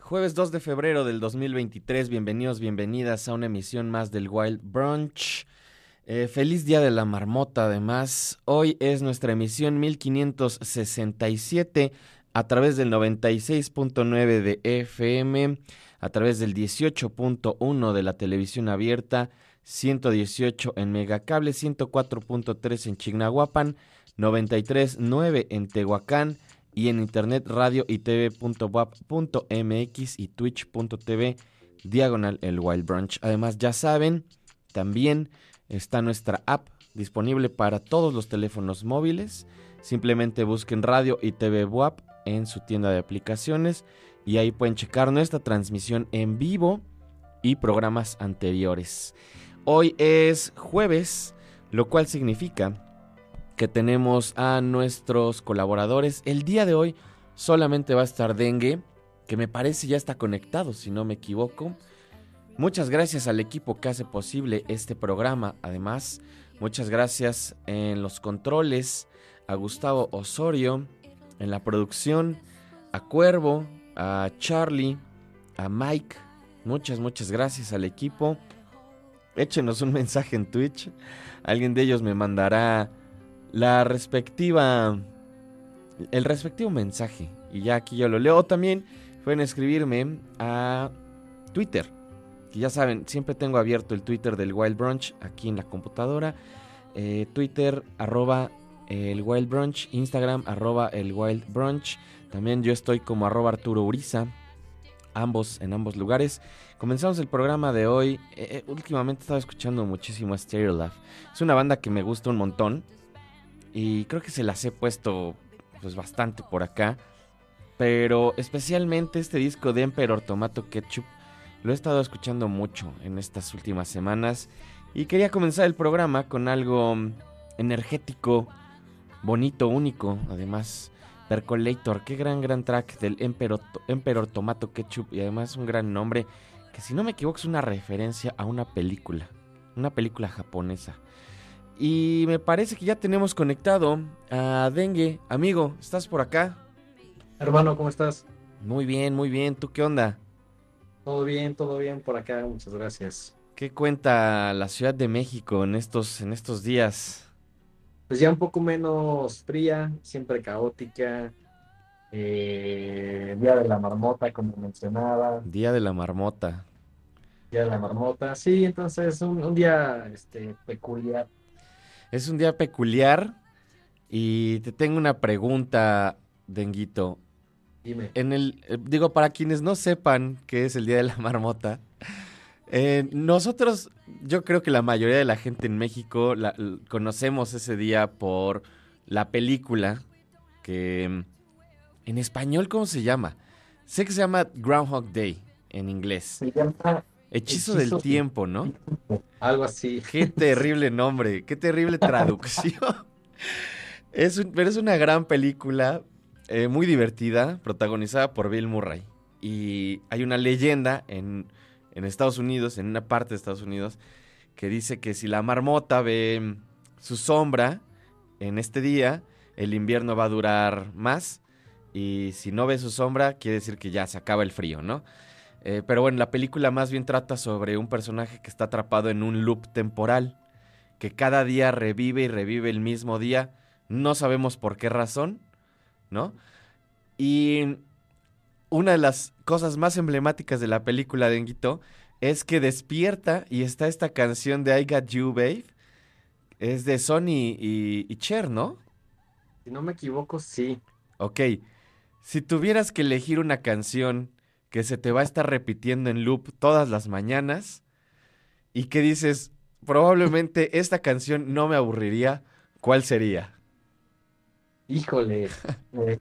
Jueves 2 de febrero del 2023, bienvenidos, bienvenidas a una emisión más del Wild Brunch. Eh, feliz Día de la Marmota, además. Hoy es nuestra emisión 1567 a través del 96.9 de FM, a través del 18.1 de la televisión abierta, 118 en Megacable, 104.3 en Chignahuapan, 93.9 en Tehuacán y en internet radio y y twitch.tv diagonal el Wild Brunch. Además, ya saben, también está nuestra app disponible para todos los teléfonos móviles. Simplemente busquen radio y TV WAP en su tienda de aplicaciones y ahí pueden checar nuestra transmisión en vivo y programas anteriores. Hoy es jueves, lo cual significa que tenemos a nuestros colaboradores. El día de hoy solamente va a estar Dengue, que me parece ya está conectado, si no me equivoco. Muchas gracias al equipo que hace posible este programa. Además, muchas gracias en los controles a Gustavo Osorio, en la producción, a Cuervo, a Charlie, a Mike. Muchas, muchas gracias al equipo. Échenos un mensaje en Twitch. Alguien de ellos me mandará la respectiva, el respectivo mensaje. Y ya aquí yo lo leo. También pueden escribirme a Twitter. Que ya saben, siempre tengo abierto el Twitter del Wild Brunch aquí en la computadora. Eh, Twitter arroba el Wild Brunch, Instagram arroba el Wild Brunch. También yo estoy como arroba Arturo Uriza, ambos en ambos lugares. Comenzamos el programa de hoy. Eh, eh, últimamente he estado escuchando muchísimo a Stereolab. Es una banda que me gusta un montón y creo que se las he puesto pues bastante por acá. Pero especialmente este disco de Emperor Tomato Ketchup lo he estado escuchando mucho en estas últimas semanas y quería comenzar el programa con algo energético, bonito, único, además Percolator, qué gran gran track del Emperor, Emperor Tomato Ketchup y además un gran nombre que si no me equivoco es una referencia a una película, una película japonesa. Y me parece que ya tenemos conectado a Dengue. Amigo, ¿estás por acá? Hermano, ¿cómo estás? Muy bien, muy bien. ¿Tú qué onda? Todo bien, todo bien por acá. Muchas gracias. ¿Qué cuenta la Ciudad de México en estos, en estos días? Pues ya un poco menos fría, siempre caótica. Eh, Día de la Marmota, como mencionaba. Día de la Marmota. Día de la Marmota, sí, entonces un, un día este, peculiar. Es un día peculiar y te tengo una pregunta, Denguito. Dime. En el, eh, digo, para quienes no sepan qué es el Día de la Marmota, eh, nosotros, yo creo que la mayoría de la gente en México la- conocemos ese día por la película que mm, en español, ¿cómo se llama? Sé que se llama Groundhog Day en inglés. Se llama Hechizo, Hechizo del tiempo, ¿no? algo así. Qué terrible nombre, qué terrible traducción. Es un- pero es una gran película, eh, muy divertida, protagonizada por Bill Murray. Y hay una leyenda en, en Estados Unidos, en una parte de Estados Unidos, que dice que si la marmota ve su sombra en este día, el invierno va a durar más. Y si no ve su sombra, quiere decir que ya se acaba el frío, ¿no? Eh, pero bueno, la película más bien trata sobre un personaje que está atrapado en un loop temporal, que cada día revive y revive el mismo día, no sabemos por qué razón, ¿no? Y una de las cosas más emblemáticas de la película de Enguito es que despierta y está esta canción de I Got You, Babe. Es de Sony y, y Cher, ¿no? Si no me equivoco, sí. Ok, si tuvieras que elegir una canción que se te va a estar repitiendo en loop todas las mañanas y que dices, probablemente esta canción no me aburriría, ¿cuál sería? Híjole. eh,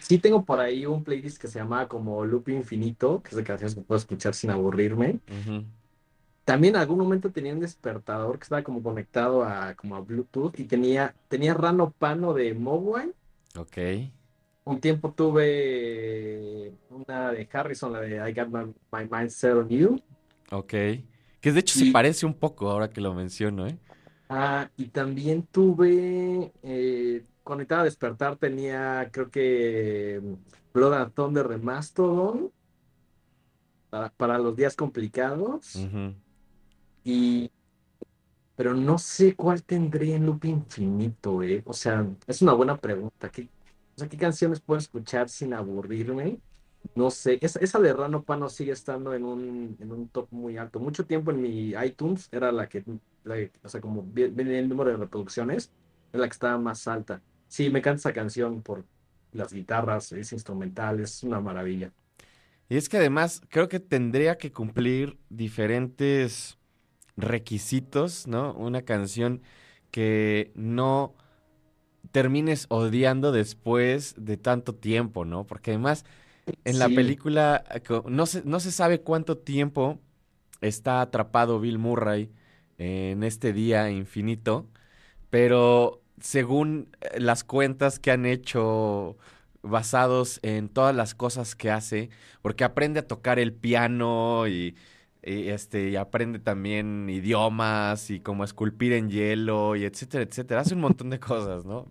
sí tengo por ahí un playlist que se llama como Loop Infinito, que es de canciones que puedo escuchar sin aburrirme. También en algún momento tenía un despertador que estaba como conectado a como a Bluetooth y tenía, tenía Rano Pano de Mogwai. Ok. Un tiempo tuve una de Harrison, la de I Got My, My Mind Set on You. Ok. Que de hecho se parece un poco ahora que lo menciono, ¿eh? Ah, y también tuve, eh, conectada a despertar, tenía creo que Blood and Thunder de Mastodon para, para los días complicados. Ujú. Y, pero no sé cuál tendré en loop infinito, ¿eh? O sea, es una buena pregunta. ¿Qué, o sea, ¿qué canciones puedo escuchar sin aburrirme? No sé. Esa, de Rano Pano sigue estando en un, en un top muy alto. Mucho tiempo en mi iTunes era la que, o sea, como viene el número de reproducciones, es la que estaba más alta. Sí, me encanta esa canción por las guitarras, es instrumental, es una maravilla. Y es que además creo que tendría que cumplir diferentes requisitos, ¿no? Una canción que no termines odiando después de tanto tiempo, ¿no? Porque además en la película eh, no se, no se sabe cuánto tiempo está atrapado Bill Murray en este día infinito, pero según eh, las cuentas que han hecho basados en todas las cosas que hace, porque aprende a tocar el piano y, y, este y aprende también idiomas y como esculpir en hielo y etcétera, etcétera. Hace un montón de cosas, ¿no?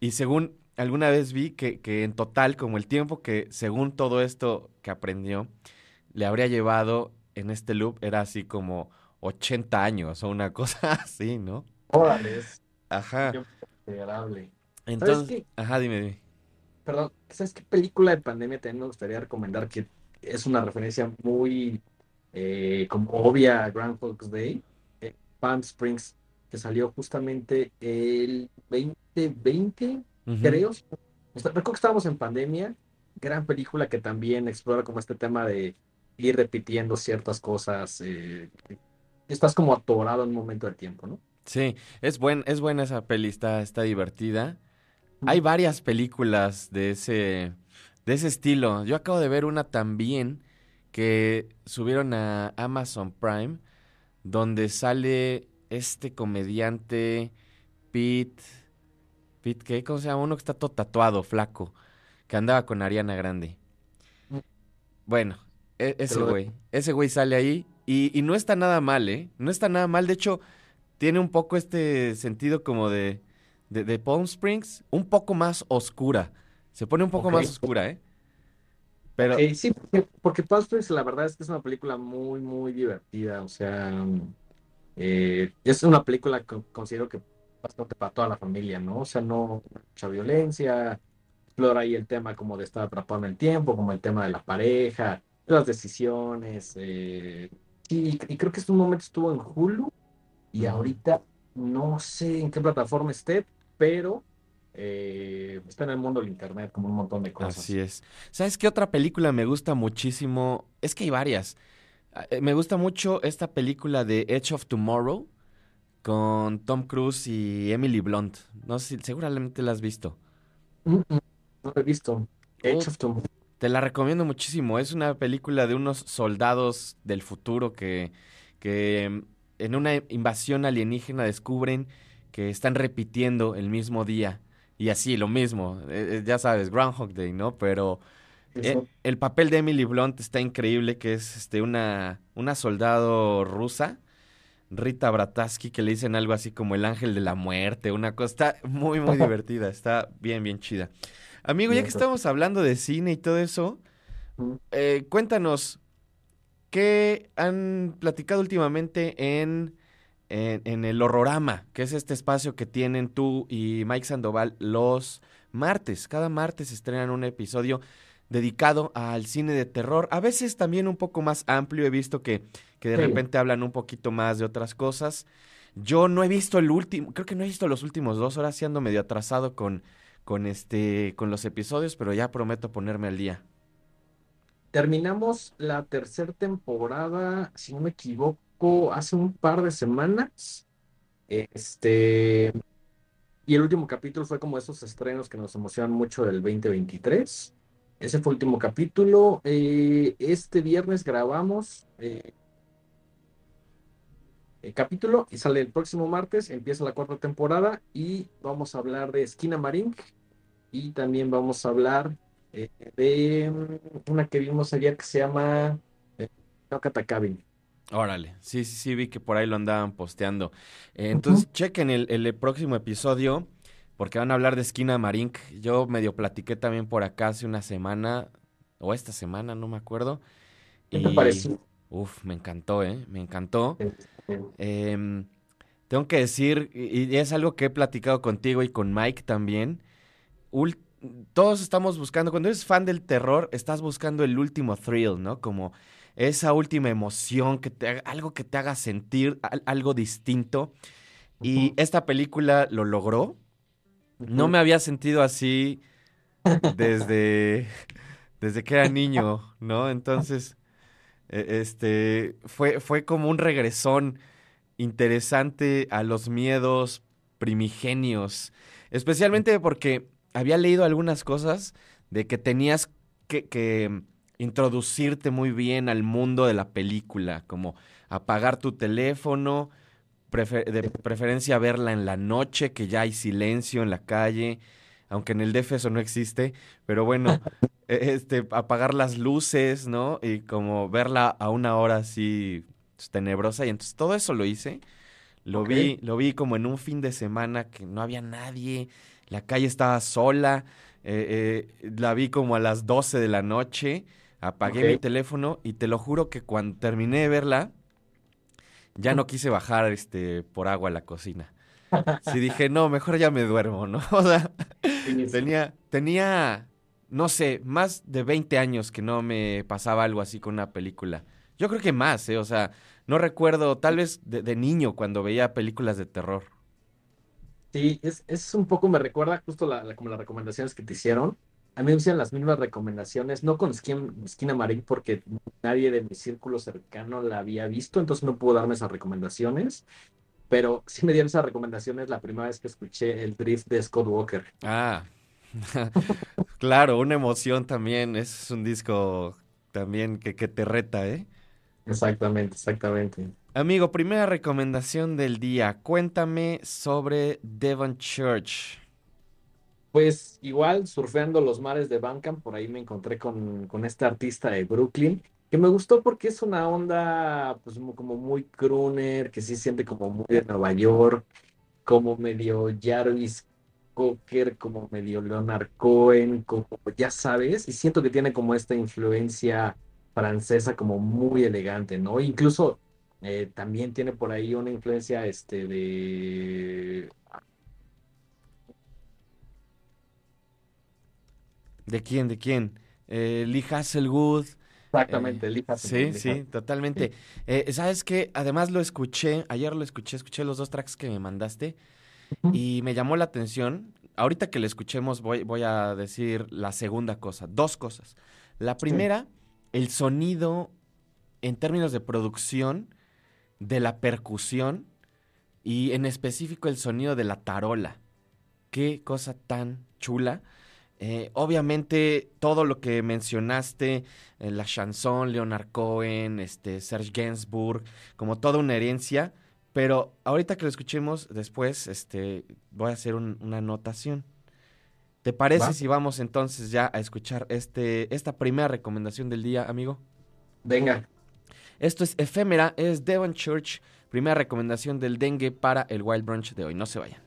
Y según alguna vez vi que, que en total, como el tiempo que según todo esto que aprendió, le habría llevado en este loop era así como 80 años o una cosa así, ¿no? Órale, Ajá. considerable. Entonces, qué? ajá, dime, dime. Perdón, ¿sabes qué película de pandemia también me gustaría recomendar que es una referencia muy eh, como obvia a Groundhog's Day? Eh, Palm Springs, que salió justamente el 2020, Ujú. creo. O sea, recuerdo que estábamos en pandemia, gran película que también explora como este tema de ir repitiendo ciertas cosas. eh, estás como atorado en un momento del tiempo, ¿no? Sí, es buen, es buena esa peli, está, está divertida. Hay varias películas de ese, de ese estilo. Yo acabo de ver una también que subieron a Amazon Prime, donde sale este comediante Pete, Pete, ¿qué? ¿Cómo se llama? Uno que está todo tatuado, flaco, que andaba con Ariana Grande. Mm. Bueno, e- ese güey, ese güey sale ahí y, y no está nada mal, ¿eh? No está nada mal, de hecho, tiene un poco este sentido como de, de, de Palm Springs, un poco más oscura. Se pone un poco más oscura, ¿eh? Pero, Eh, sí, porque, porque la verdad es que es una película muy, muy divertida. O sea, eh, es una película que considero que bastante para toda la familia, ¿no? O sea, no mucha violencia, explora ahí el tema como de estar atrapado en el tiempo, como el tema de la pareja, las decisiones. eh, sí, y creo que un momento estuvo en Hulu y ahorita no sé en qué plataforma esté, pero eh, está en el mundo del internet como un montón de cosas. Así es. ¿Sabes qué otra película me gusta muchísimo? Es que hay varias. Ah, eh, Me gusta mucho esta película de Edge of Tomorrow con Tom Cruise y Emily Blunt. No sé si seguramente la has visto. Mm, mm, No lo he visto. Edge of Tomorrow. Te la recomiendo muchísimo. Es una película de unos soldados del futuro que, que mm, en una invasión alienígena descubren que están repitiendo el mismo día. Y así, lo mismo. Eh, eh, ya sabes, Groundhog Day, ¿no? Pero eh, el papel de Emily Blunt está increíble, que es este, una, una soldado rusa, Rita Brataski, que le dicen algo así como el ángel de la muerte, una cosa. Está muy, muy divertida. Está bien, bien chida. Amigo, ya que estamos hablando de cine y todo eso, Mm. eh, cuéntanos, ¿qué han platicado últimamente en, en, en el Horrorama? Que es este espacio que tienen tú y Mike Sandoval los martes. Cada martes estrenan un episodio dedicado al cine de terror. A veces también un poco más amplio. He visto que, que de Sí. repente hablan un poquito más de otras cosas. Yo no he visto el último, creo que no he visto los últimos dos horas, sí ando medio atrasado con, con este, con los episodios, pero ya prometo ponerme al día. Terminamos la tercera temporada, si no me equivoco, hace un par de semanas. Este, y el último capítulo fue como esos estrenos que nos emocionan mucho del 2023. Ese fue el último capítulo. Eh, este viernes grabamos eh, el capítulo y sale el próximo martes. Empieza la cuarta temporada y vamos a hablar de Esquina Marín y también vamos a hablar eh, de mm, una que vimos ayer que se llama No Catacabin. Órale, sí, sí, sí, vi que por ahí lo andaban posteando. Eh, entonces, chequen el, el próximo episodio, porque van a hablar de Esquina Marink. Yo medio platiqué también por acá hace una semana, o esta semana, no me acuerdo. ¿Qué te Y, pareció? uf, me encantó, ¿eh? Me encantó. Em, tengo que decir, y es algo que he platicado contigo y con Mike también, todos estamos buscando, cuando eres fan del terror, estás buscando el último thrill, ¿no? Como esa última emoción, que te algo que te haga sentir al- algo distinto. Y esta película lo logró. No me había sentido así desde, desde que era niño, ¿no? Entonces, e- este, fue, fue como un regresón interesante a los miedos primigenios, especialmente porque había leído algunas cosas de que tenías que, que introducirte muy bien al mundo de la película, como apagar tu teléfono, de preferencia verla en la noche, que ya hay silencio en la calle, aunque en el DF eso no existe, pero bueno, e, este, apagar las luces, ¿no? Y como verla a una hora así pues, tenebrosa, y entonces todo eso lo hice. Lo vi, lo vi como en un fin de semana que no había nadie, la calle estaba sola, eh, eh, la vi como a las 12 de la noche, apagué mi teléfono y te lo juro que cuando terminé de verla, ya no quise bajar este por agua a la cocina. Sí dije, no, mejor ya me duermo, ¿no? O sea, tenía, tenía, no sé, más de 20 años que no me pasaba algo así con una película. Yo creo que más, ¿eh? O sea, no recuerdo, tal vez de, niño cuando veía películas de terror. Sí, es, es un poco, me recuerda justo la, como las recomendaciones que te hicieron. A mí me hacían las mismas recomendaciones, no con Skin, Skin Amarillo, porque nadie de mi círculo cercano la había visto, entonces no puedo darme esas recomendaciones. Pero sí me dieron esas recomendaciones la primera vez que escuché el drift de Scott Walker. Ah, claro, una emoción también. Es un disco también que, que te reta, ¿eh? Exactamente, exactamente. Amigo, primera recomendación del día. Cuéntame sobre Devon Church. Pues igual, surfeando los mares de Bandcamp, por ahí me encontré con, este artista de Brooklyn, que me gustó porque es una onda, pues como muy crooner, que sí siente como muy de Nueva York, como medio Jarvis Cocker, como medio Leonard Cohen, como ya sabes, y siento que tiene como esta influencia francesa como muy elegante, ¿no? Incluso eh, también tiene por ahí una influencia este, de ¿De quién? ¿De quién? Eh, Lee Hasselwood. Exactamente, eh, Lee Hasselwood. Sí, sí, totalmente. Eh, ¿Sabes qué? Además lo escuché, ayer lo escuché, escuché los dos tracks que me mandaste y me llamó la atención. Ahorita que lo escuchemos voy, voy a decir la segunda cosa, dos cosas. La primera, el sonido en términos de producción de la percusión y en específico el sonido de la tarola. Qué cosa tan chula. Eh, obviamente, todo lo que mencionaste, eh, la chanson, Leonard Cohen, este, Serge Gainsbourg, como toda una herencia, pero ahorita que lo escuchemos después, este, voy a hacer una anotación. ¿Te parece si vamos entonces ya a escuchar este, esta primera recomendación del día, amigo? Venga. Esto es Efémera, es Devon Church, primera recomendación del dengue para el Wild Brunch de hoy. No se vayan.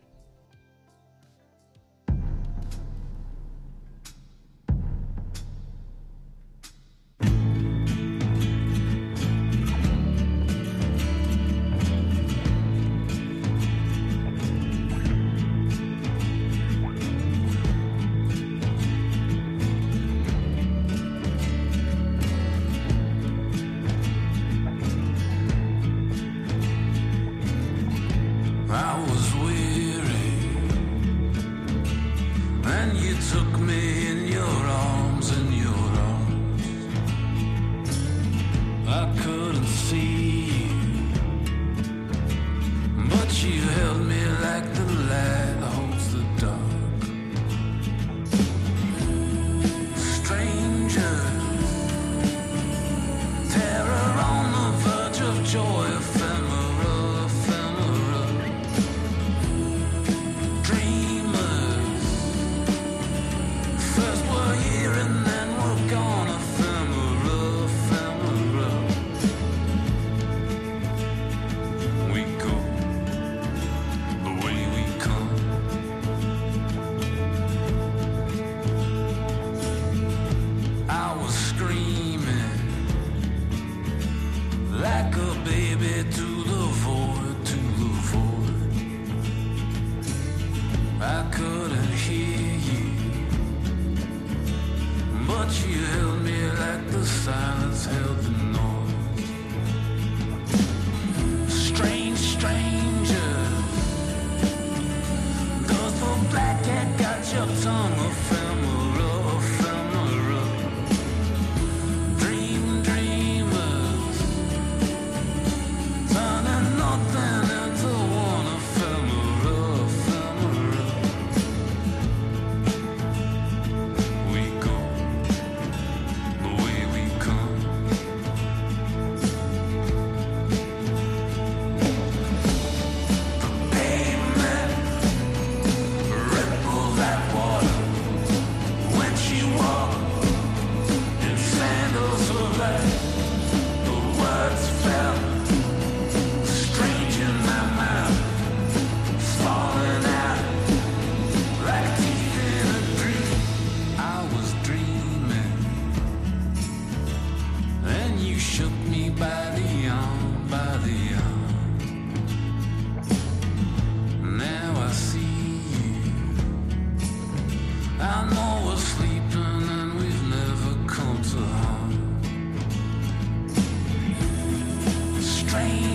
strange.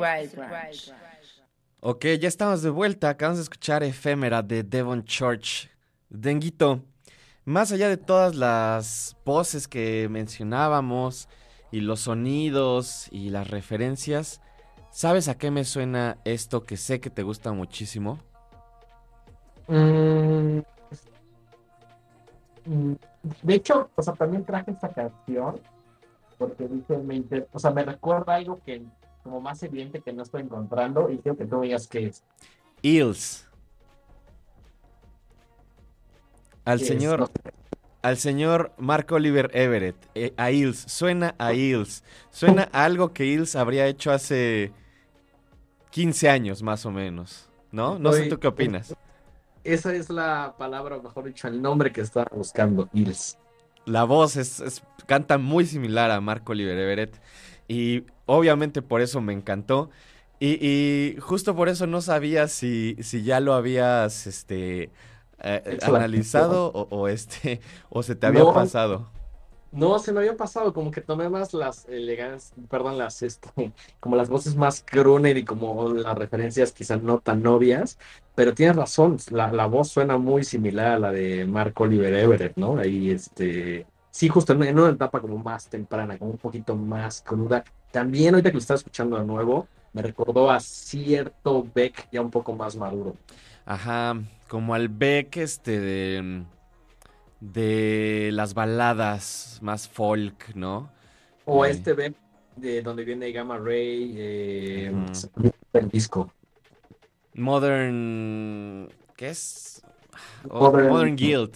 Wild Branch. Ok, ya estamos de vuelta. Acabamos de escuchar Efémera de Devon Church. Denguito, más allá de todas las voces que mencionábamos y los sonidos y las referencias, ¿sabes a qué me suena esto que sé que te gusta muchísimo? Mm, De hecho, o sea, también traje esta canción porque dice, me inter- o sea, me recuerda algo que como más evidente que no estoy encontrando y quiero que tú me digas qué es. Eels. Al es, señor, no al señor Mark Oliver Everett, eh, a Eels, suena a Eels, suena a algo que Eels habría hecho hace 15 años más o menos, ¿no? No sé tú qué opinas. Esa es la palabra, o mejor dicho, el nombre que estaba buscando, Hills. La voz es, es- canta muy similar a Mark Oliver Everett y obviamente por eso me encantó y, y justo por eso no sabía si, si ya lo habías este eh, la analizado o, o, este o se te había No. pasado. No, se me había pasado, como que tomé más las elegancias, perdón, las, este, como las voces más crooner y como las referencias quizás no tan obvias, pero tienes razón, la, la voz suena muy similar a la de Mark Oliver Everett, ¿no? Ahí, este, sí, justo en, en una etapa como más temprana, como un poquito más cruda. También ahorita que lo estaba escuchando de nuevo, me recordó a cierto Beck ya un poco más maduro. Ajá, como al Beck este de de las baladas más folk, ¿no? O Eh. este Beck de donde viene Gamma Ray, eh, el disco. Modern ¿qué es? Oh, Modern- Modern Guild.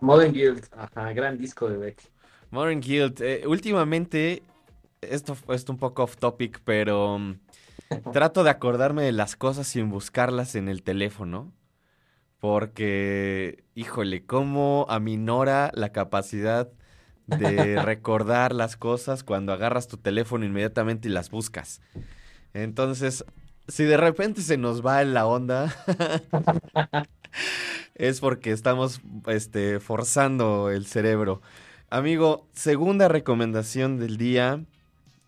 Modern Guild, ajá, gran disco de Beck. Modern Guild. eh, últimamente, esto esto un poco off topic, pero mm, trato de acordarme de las cosas sin buscarlas en el teléfono. Porque, híjole, cómo aminora la capacidad de recordar las cosas cuando agarras tu teléfono inmediatamente y las buscas. Entonces, si de repente se nos va en la onda, es porque estamos este, forzando el cerebro. Amigo, segunda recomendación del día.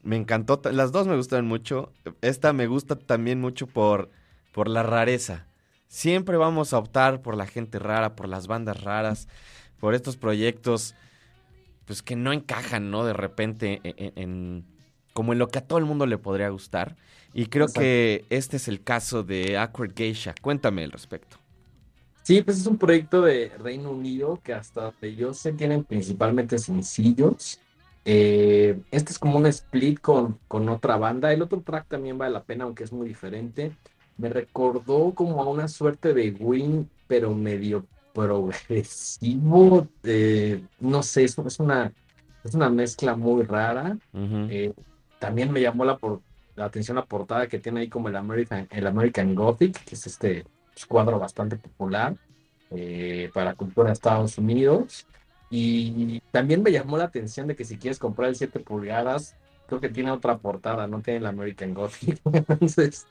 Me encantó, las dos me gustaron mucho. Esta me gusta también mucho por, por la rareza. Siempre vamos a optar por la gente rara, por las bandas raras, por estos proyectos pues que no encajan, ¿no? De repente en, en- en- como en lo que a todo el mundo le podría gustar. Y creo Exacto. que este es el caso de Awkward Geisha. Cuéntame al respecto. Sí, pues es un proyecto de Reino Unido que hasta donde yo sé tienen principalmente sencillos. Eh, este es como un split con, con otra banda. El otro track también vale la pena, aunque es muy diferente. Me recordó como a una suerte de Win, pero medio progresivo. eh, no sé, es, es una, es una mezcla muy rara. Ujú. Eh, también me llamó la, por- la atención la portada que tiene ahí como el American, el American Gothic, que es este cuadro bastante popular eh, para la cultura de Estados Unidos. Y también me llamó la atención de que si quieres comprar el 7 pulgadas, creo que tiene otra portada, no tiene el American Gothic. Entonces,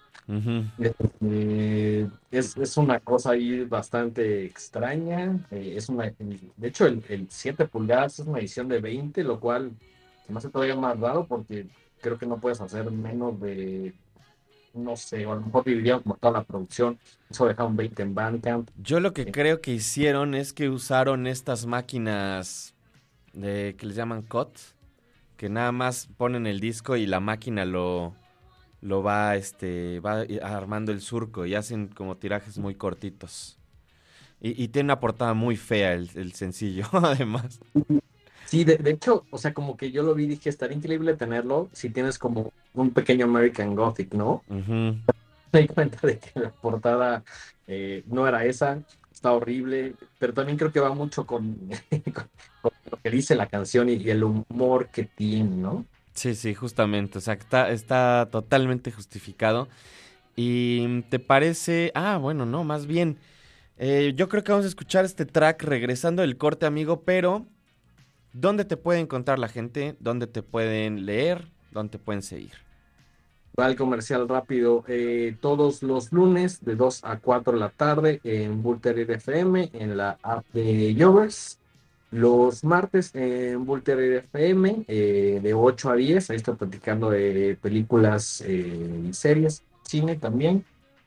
eh, es, es una cosa ahí bastante extraña. eh, es una, de hecho, el, el 7 pulgadas es una edición de 20, lo cual se me hace todavía más raro porque creo que no puedes hacer menos de, no sé, o a lo mejor dividirían como toda la producción. Eso dejaron 20 en Bandcamp. Yo lo que Sí. creo que hicieron es que usaron estas máquinas de que les llaman COT, que nada más ponen el disco y la máquina lo, lo va, este, va armando el surco y hacen como tirajes muy cortitos. Y, y tiene una portada muy fea el, el sencillo, además. Sí, de, de, hecho, o sea, como que yo lo vi y dije, estaría increíble tenerlo si tienes como un pequeño American Gothic, ¿no? Uh -huh. Me di cuenta de que la portada eh, no era esa, está horrible, pero también creo que va mucho con, con, con lo que dice la canción y, y, el humor que tiene, ¿no? Sí, sí, justamente, o sea, está, está totalmente justificado. ¿Y te parece? Ah, bueno, no, más bien, eh, yo creo que vamos a escuchar este track regresando del corte, amigo, pero ¿dónde te puede encontrar la gente? ¿Dónde te pueden leer? ¿Dónde te pueden seguir? al comercial rápido eh, todos los lunes de 2 a 4 de la tarde en Bulterir FM, en la app de Jovers. Los martes en Bulterir FM eh, de 8 a 10, ahí estoy platicando de películas eh, y series, cine también.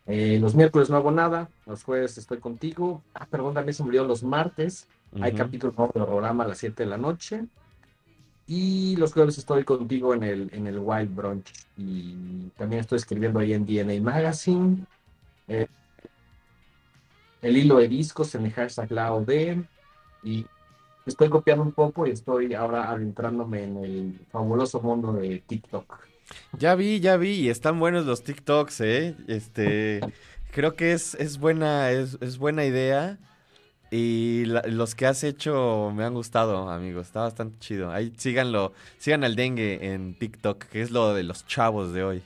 Eh, los miércoles no hago nada, los jueves estoy contigo. Ah, perdón, también se murió los martes. Uh -huh. Hay capítulo nuevo del programa a las 7 de la noche. Y los jueves estoy contigo en el, en el Wild Brunch. Y también estoy escribiendo ahí en DNA Magazine. Eh, el hilo de discos en el hashtag LAOD. Y estoy copiando un poco y estoy ahora adentrándome en el fabuloso mundo de TikTok. Ya vi, ya vi, y están buenos los TikToks, ¿eh? Este, creo que es, es buena, es, es buena idea. Y la, los que has hecho me han gustado, amigos. Está bastante chido. Ahí síganlo, sigan al dengue en TikTok, que es lo de los chavos de hoy.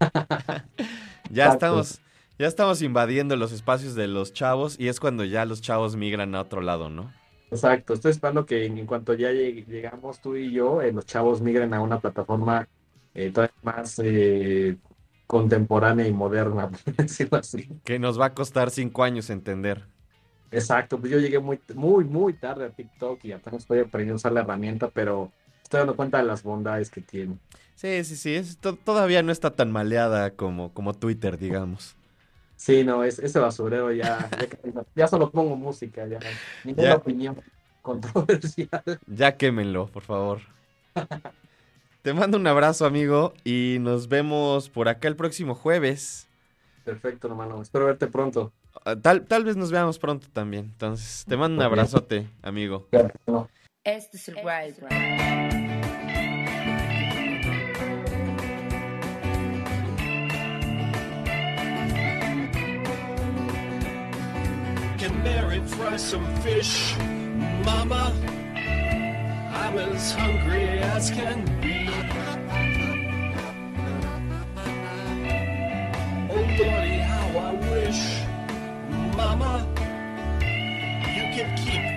ya estamos, ya estamos invadiendo los espacios de los chavos y es cuando ya los chavos migran a otro lado, ¿no? Exacto, estoy esperando que en cuanto ya llegamos tú y yo, eh, los chavos migren a una plataforma eh, todavía más eh, contemporánea y moderna, por decirlo así. Que nos va a costar cinco años entender. Exacto, pues yo llegué muy, muy, muy tarde a TikTok y apenas estoy aprendiendo a usar la herramienta, pero estoy dando cuenta de las bondades que tiene. Sí, sí, sí, es, todavía no está tan maleada como, como Twitter, digamos. Sí, no, es, ese basurero ya, ya, ya, solo pongo música, ya, ninguna ya, opinión controversial. Ya quémenlo, por favor. Te mando un abrazo, amigo, y nos vemos por acá el próximo jueves. Perfecto, hermano. Espero verte pronto. Tal, tal vez nos veamos pronto también. Entonces, te mando un abrazote, amigo. Este es el Wild Ride. Can Mary fry some fish, Mama? I'm as hungry as can be.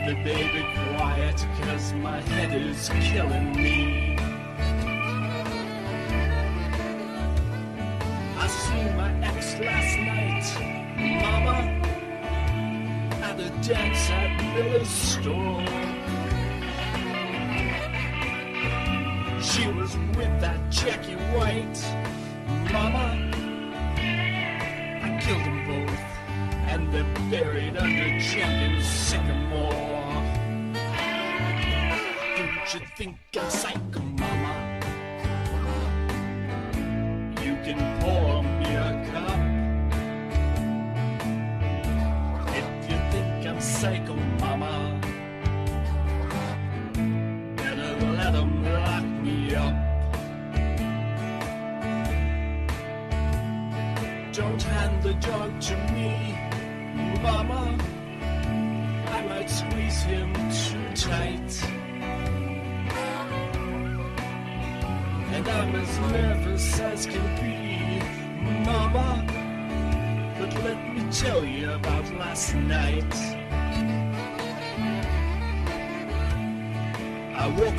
The baby quiet, cause my head is killing me. I seen my ex last night, Mama, at the dance at Miller's store.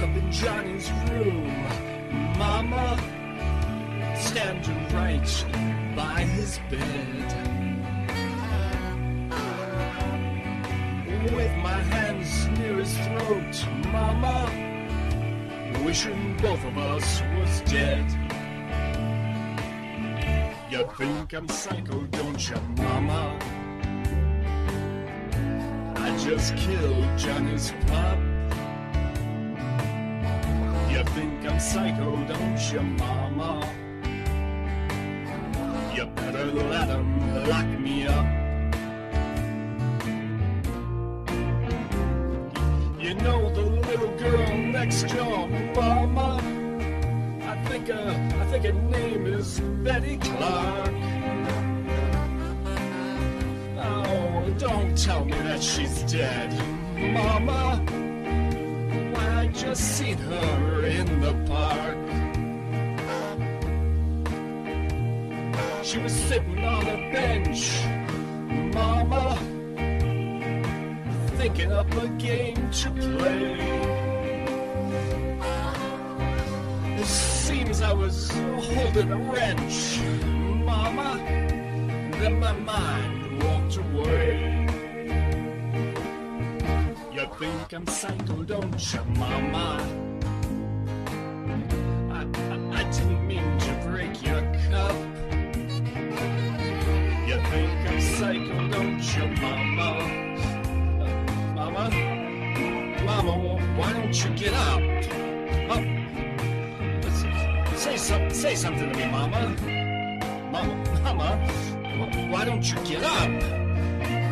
Up in Johnny's room, Mama, standing right by his bed. With my hands near his throat, Mama, wishing both of us was dead. You think I'm psycho, don't you, Mama? I just killed Johnny's pup. Psycho, don't you, mama? You better let him lock me up. You know the little girl next door, Mama. I think uh, I think her name is Betty Clark. Oh, don't tell me that she's dead, Mama. I just seen her in the park. Sitting on a bench, Mama, thinking up a game to play. It seems I was holding a wrench, Mama, then my mind walked away. You think I'm psycho, don't you, Mama? Mama? Mama? Mama, why don't you get up? Up. Say, some, say something to me, Mama. Mama, Mama, why don't you get up?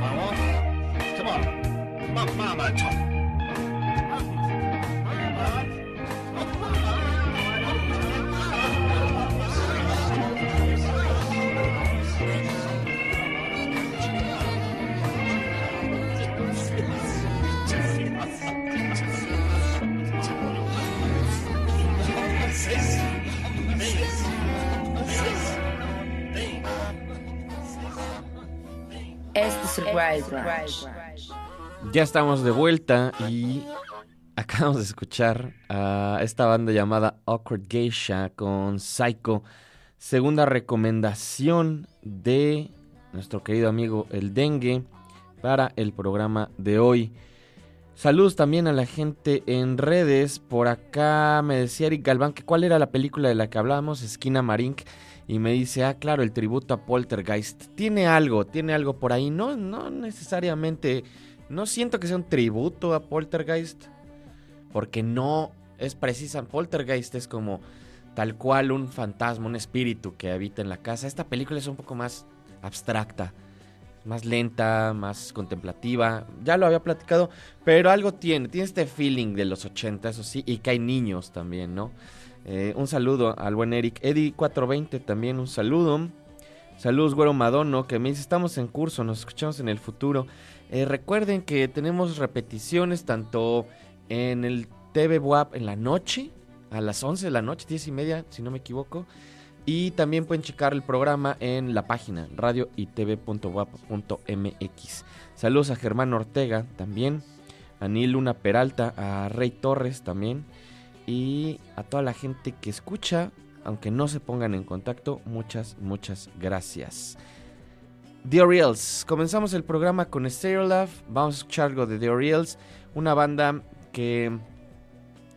Mama, come on. Ma- Mama, talk. Ya estamos de vuelta y acabamos de escuchar a esta banda llamada Awkward Geisha con Psycho. Segunda recomendación de nuestro querido amigo El Dengue para el programa de hoy. Saludos también a la gente en redes. Por acá me decía Eric Galván que cuál era la película de la que hablábamos, Esquina Marink. Y me dice, ah, claro, el tributo a Poltergeist. Tiene algo, tiene algo por ahí. No, no necesariamente, no siento que sea un tributo a Poltergeist. Porque no es precisa. Poltergeist es como tal cual un fantasma, un espíritu que habita en la casa. Esta película es un poco más abstracta, más lenta, más contemplativa. Ya lo había platicado, pero algo tiene, tiene este feeling de los 80, eso sí, y que hay niños también, ¿no? Eh, un saludo al buen Eric. Eddie420 también un saludo. Saludos, güero Madono, que me dice, estamos en curso, nos escuchamos en el futuro. Eh, recuerden que tenemos repeticiones tanto en el TV WAP en la noche, a las 11 de la noche, 10 y media, si no me equivoco. Y también pueden checar el programa en la página radioitv.wap.mx. Saludos a Germán Ortega también, a Nil Luna Peralta, a Rey Torres también. Y a toda la gente que escucha, aunque no se pongan en contacto, muchas, muchas gracias. The Orioles, comenzamos el programa con Stereo Love. Vamos a escuchar algo de The Orioles, una banda que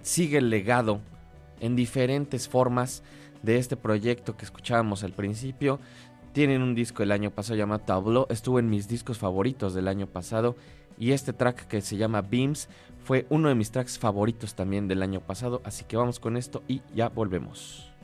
sigue el legado en diferentes formas de este proyecto que escuchábamos al principio. Tienen un disco el año pasado llamado Tableau, estuvo en mis discos favoritos del año pasado y este track que se llama Beams fue uno de mis tracks favoritos también del año pasado, así que vamos con esto y ya volvemos.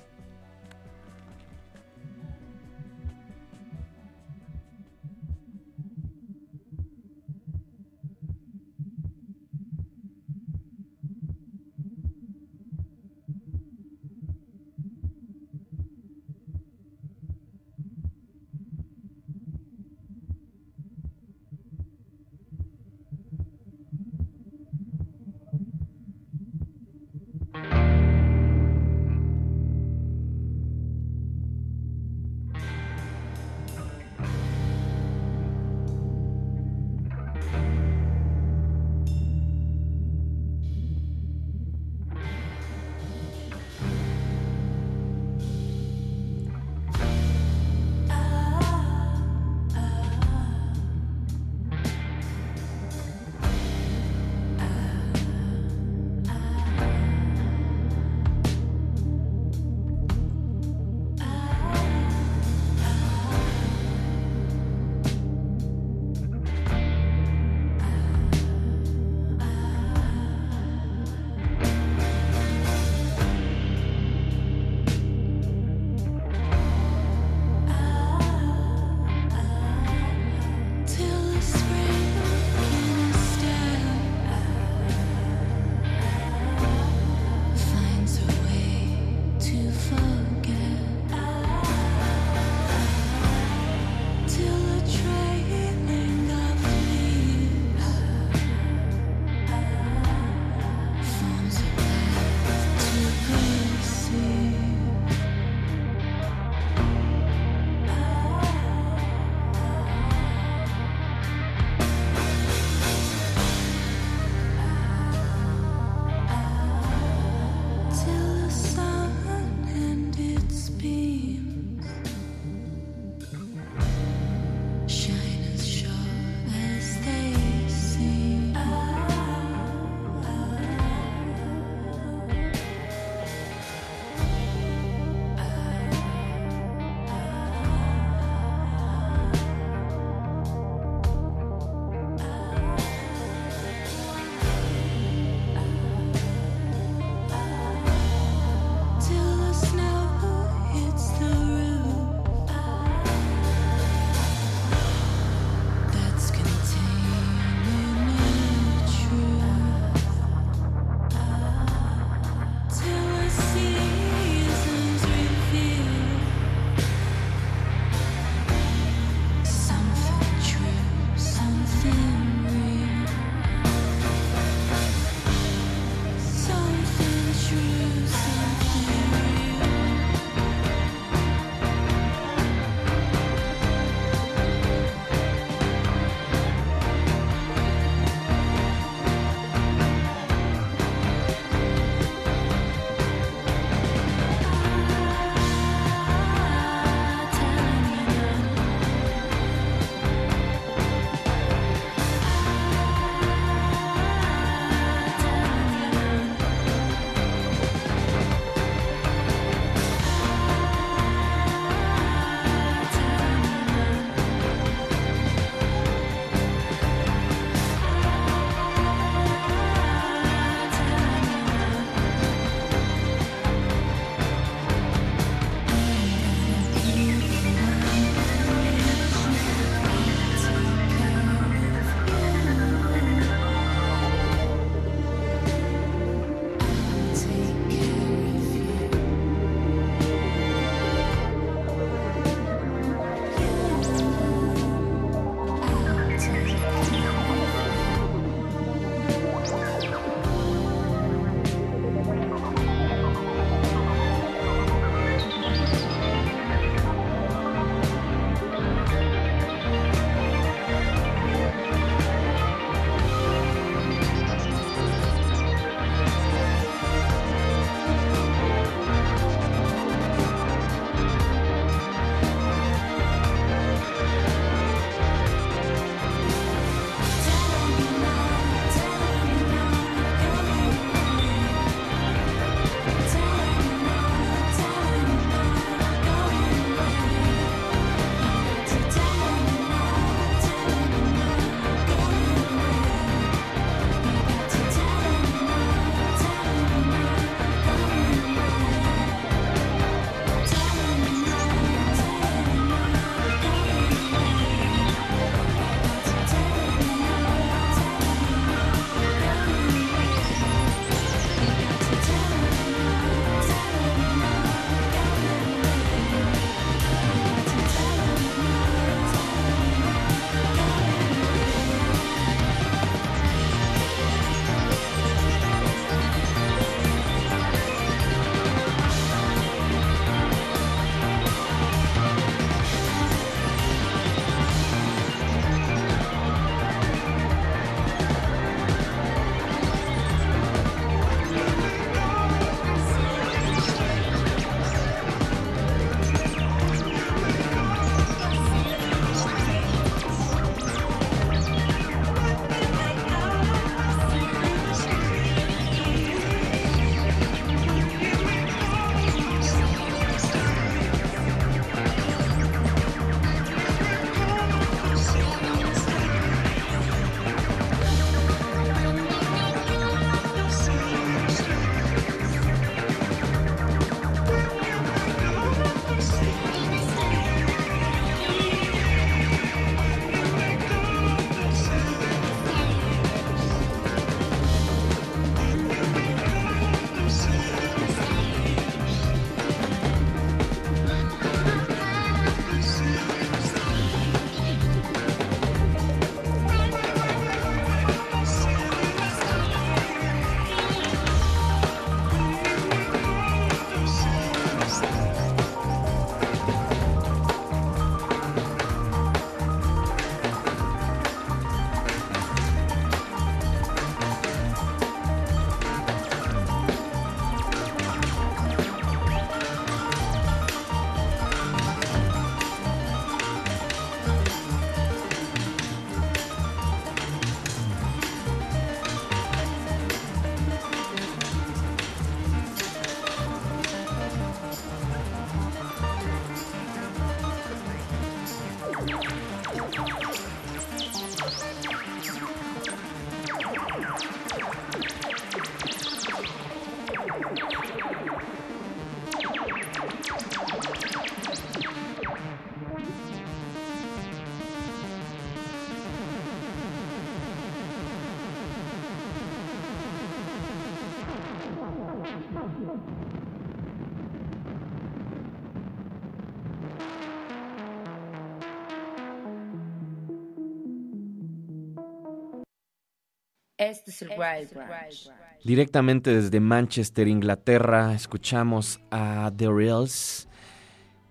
Este es el Wild Branch. Directamente desde Manchester, Inglaterra, escuchamos a The Reals.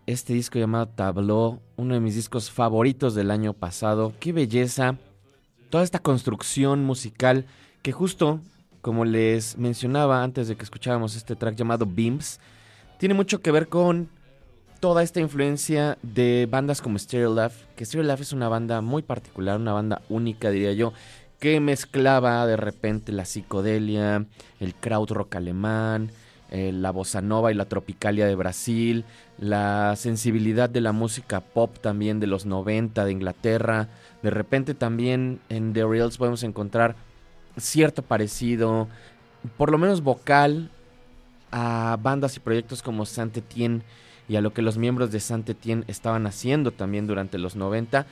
Este disco llamado Tableau, uno de mis discos favoritos del año pasado. Qué belleza. Toda esta construcción musical que justo, como les mencionaba antes de que escucháramos este track llamado Beams, tiene mucho que ver con toda esta influencia de bandas como Stereo Love, que Stereo Love es una banda muy particular, una banda única diría yo, que mezclaba de repente la psicodelia, el krautrock alemán, eh, la bossa nova y la tropicalia de Brasil, la sensibilidad de la música pop también de los 90 de Inglaterra. De repente también en The Reals podemos encontrar cierto parecido, por lo menos vocal, a bandas y proyectos como Saint Etienne y a lo que los miembros de Saint Etienne estaban haciendo también durante los 90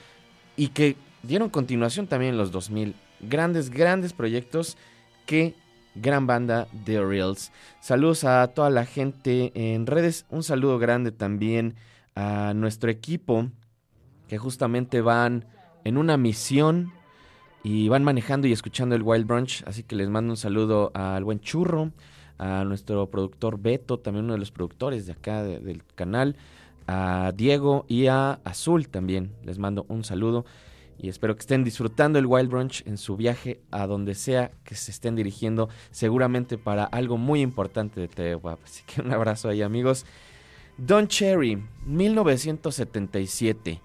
y que dieron continuación también en los 2000 grandes, grandes proyectos. Qué gran banda The Reels. Saludos a toda la gente en redes. Un saludo grande también a nuestro equipo que justamente van en una misión y van manejando y escuchando el Wild Brunch. Así que les mando un saludo al buen Churro, a nuestro productor Beto, también uno de los productores de acá del canal, a Diego y a Azul también. Les mando un saludo y espero que estén disfrutando el Wild Brunch en su viaje a donde sea que se estén dirigiendo, seguramente para algo muy importante de TVWAP. Así que un abrazo ahí, amigos. Don Cherry, 1977,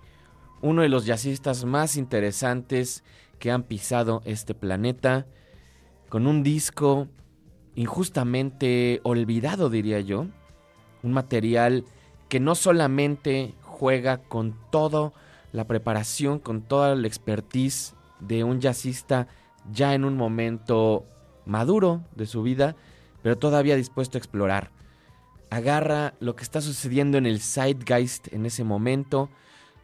uno de los jazzistas más interesantes que han pisado este planeta, con un disco injustamente olvidado, diría yo, un material que no solamente juega con todo la preparación, con toda la expertise de un jazzista ya en un momento maduro de su vida, pero todavía dispuesto a explorar. Agarra lo que está sucediendo en el zeitgeist en ese momento,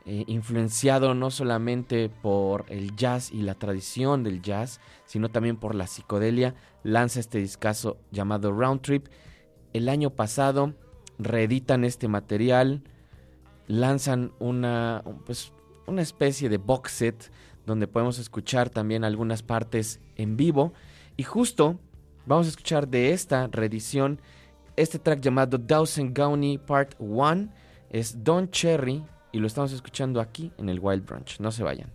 eh, influenciado no solamente por el jazz y la tradición del jazz, sino también por la psicodelia, lanza este discazo llamado Round Trip. El año pasado reeditan este material, lanzan una, pues, una especie de box set donde podemos escuchar también algunas partes en vivo. Y justo vamos a escuchar de esta reedición este track llamado Dawson Gowney Part 1. Es Don Cherry y lo estamos escuchando aquí en el Wild Brunch. No se vayan.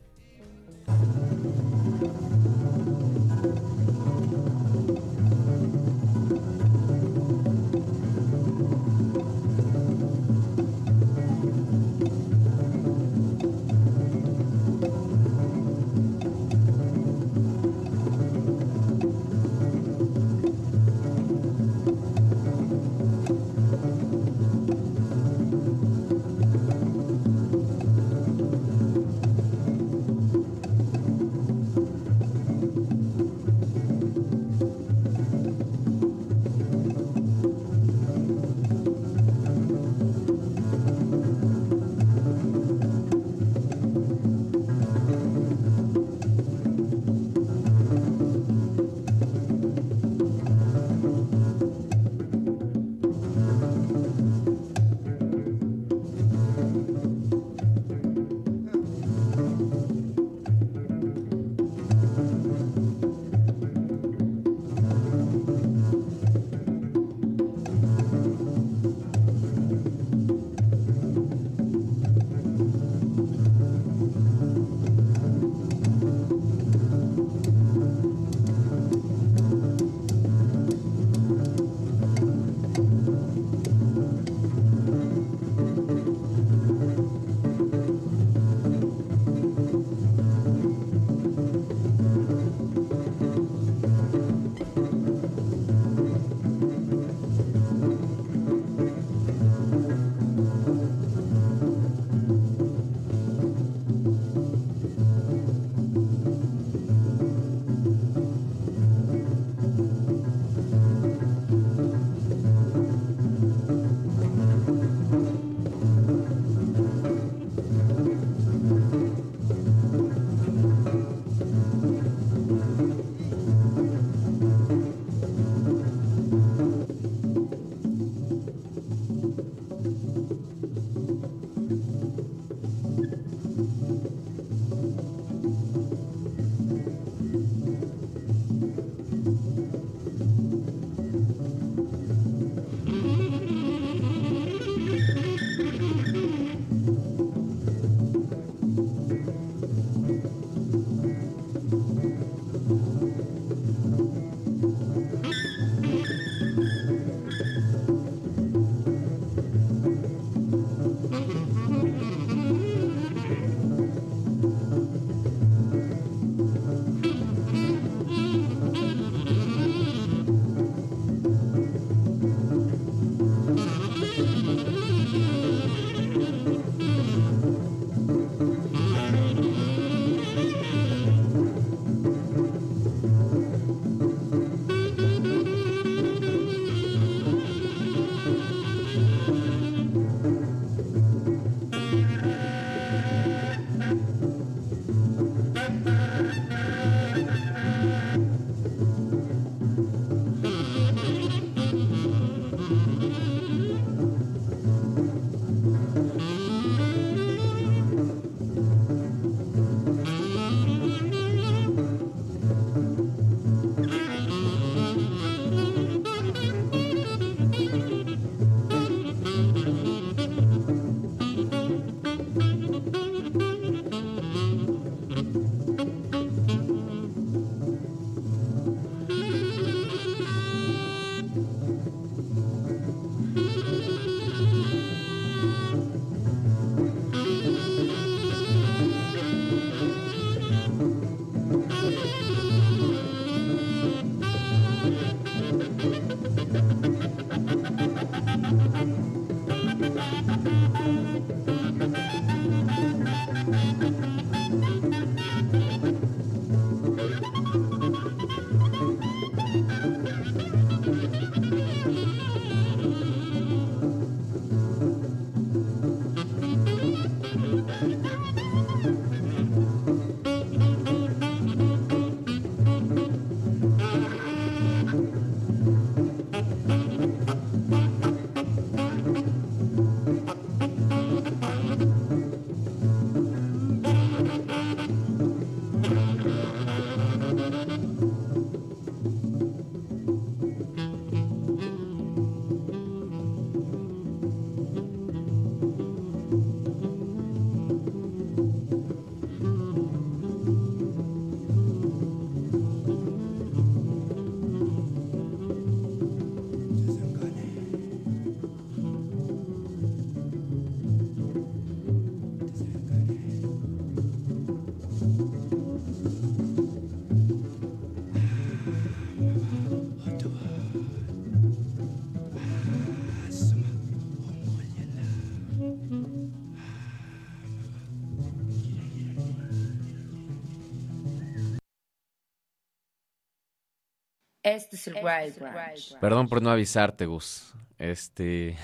Este es el Wild Branch. Perdón por no avisarte, Gus. Este.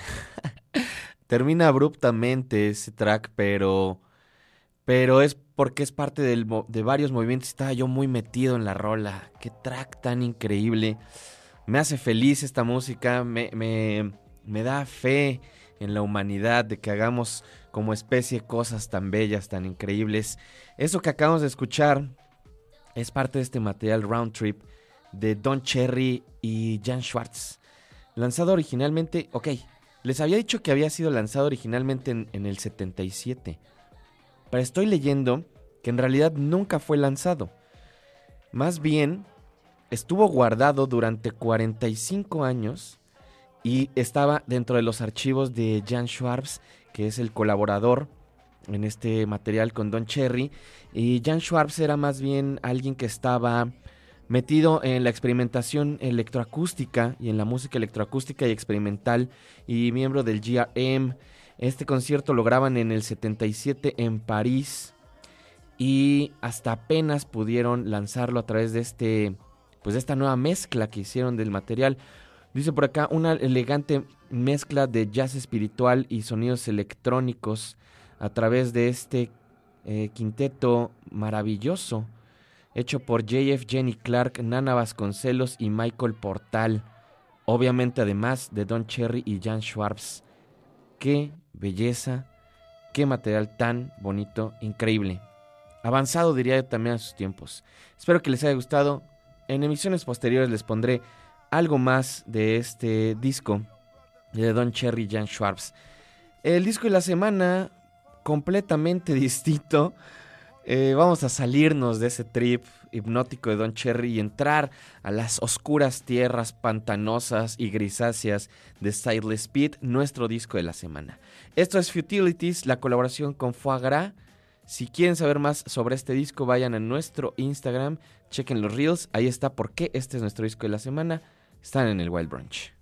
Termina abruptamente ese track, pero. Pero es porque es parte del de varios movimientos. Estaba yo muy metido en la rola. Qué track tan increíble. Me hace feliz esta música. Me, me, me da fe en la humanidad de que hagamos como especie cosas tan bellas, tan increíbles. Eso que acabamos de escuchar es parte de este material Round Trip de Don Cherry y Jan Schwartz. Lanzado originalmente, ok, les había dicho que había sido lanzado originalmente en, en el 77. Pero estoy leyendo que en realidad nunca fue lanzado. Más bien, estuvo guardado durante 45 años y estaba dentro de los archivos de Jan Schwartz, que es el colaborador en este material con Don Cherry. Y Jan Schwartz era más bien alguien que estaba metido en la experimentación electroacústica y en la música electroacústica y experimental y miembro del GRM. Este concierto lo graban en el 77 en París y hasta apenas pudieron lanzarlo a través de este pues de esta nueva mezcla que hicieron del material. Dice por acá una elegante mezcla de jazz espiritual y sonidos electrónicos a través de este eh, quinteto maravilloso hecho por JF Jenny Clark, Nana Vasconcelos y Michael Portal. Obviamente además de Don Cherry y Jan Schwartz. Qué belleza, qué material tan bonito, increíble. Avanzado diría yo también a sus tiempos. Espero que les haya gustado. En emisiones posteriores les pondré algo más de este disco de Don Cherry y Jan Schwartz. El disco de la semana completamente distinto. Eh, vamos a salirnos de ese trip hipnótico de Don Cherry y entrar a las oscuras tierras pantanosas y grisáceas de Sideless Speed, nuestro disco de la semana. Esto es Futilities, la colaboración con Foie Gras. Si quieren saber más sobre este disco, vayan a nuestro Instagram, chequen los reels, ahí está por qué este es nuestro disco de la semana. Están en el Wild Brunch.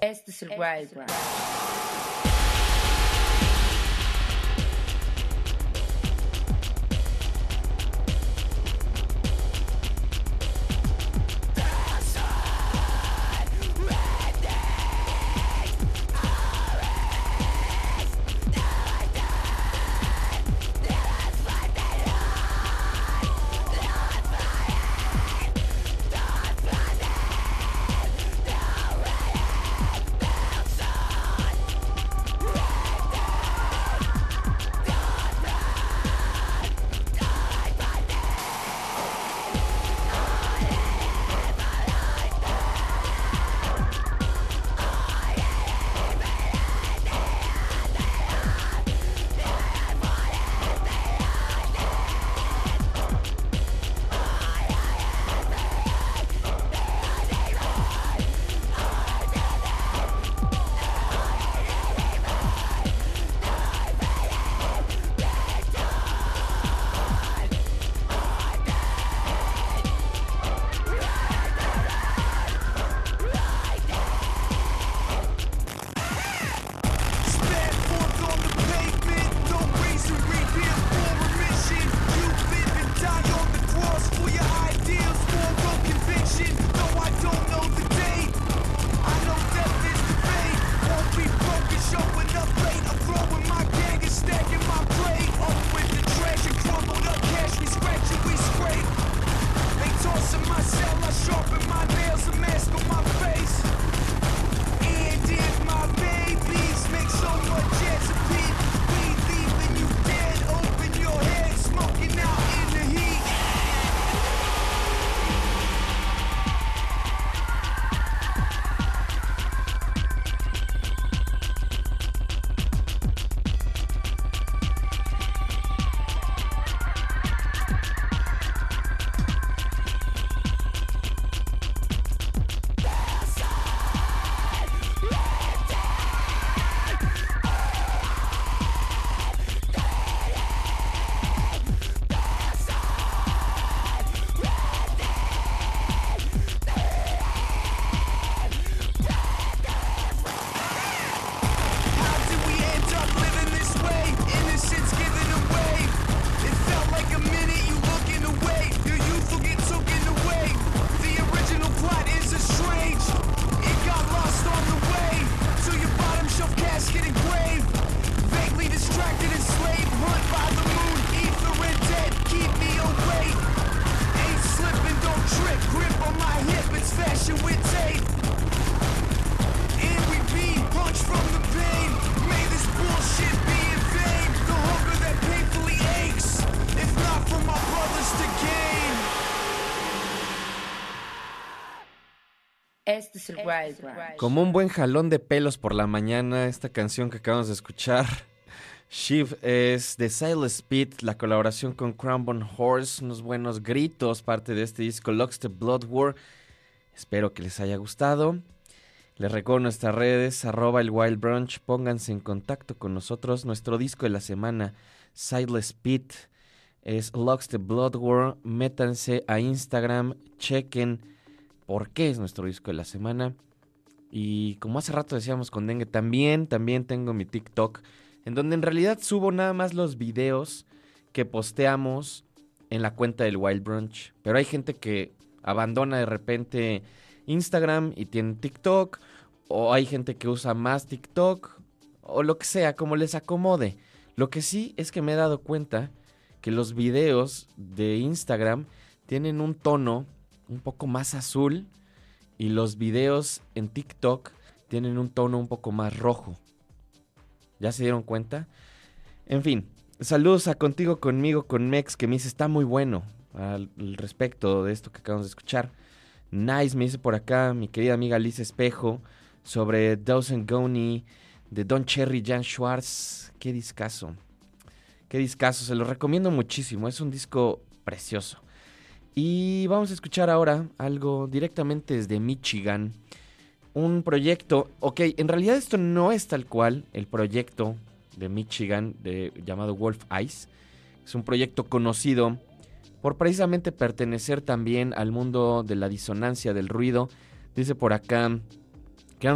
Este es el Wild Como un buen jalón de pelos por la mañana, esta canción que acabamos de escuchar. Shiv es de Silas Speed, la colaboración con Cranbourne Horse, unos buenos gritos, parte de este disco Lockstep Blood War. Espero que les haya gustado. Les recuerdo nuestras redes, arroba el Wild Brunch, pónganse en contacto con nosotros. Nuestro disco de la semana, Silas Speed, es Lockstep Blood War. Métanse a Instagram, chequen por qué es nuestro disco de la semana. Y como hace rato decíamos con Dengue, también, también tengo mi TikTok, en donde en realidad subo nada más los videos que posteamos en la cuenta del Wild Brunch. Pero hay gente que abandona de repente Instagram y tiene TikTok, o hay gente que usa más TikTok, o lo que sea, como les acomode. Lo que sí es que me he dado cuenta que los videos de Instagram tienen un tono un poco más azul y los videos en TikTok tienen un tono un poco más rojo. ¿Ya se dieron cuenta? En fin, saludos a contigo, conmigo, con Mex, que me dice está muy bueno al, respecto de esto que acabamos de escuchar. Nice, me dice por acá mi querida amiga Liz Espejo sobre Dawson Goni de Don Cherry Jan Schwartz. Qué discazo. Qué discazo, se lo recomiendo muchísimo. Es un disco precioso. Y vamos a escuchar ahora algo directamente desde Michigan. Un proyecto, ok, en realidad esto no es tal cual el proyecto de Michigan de, llamado Wolf Ice. Es un proyecto conocido por precisamente pertenecer también al mundo de la disonancia del ruido. Dice por acá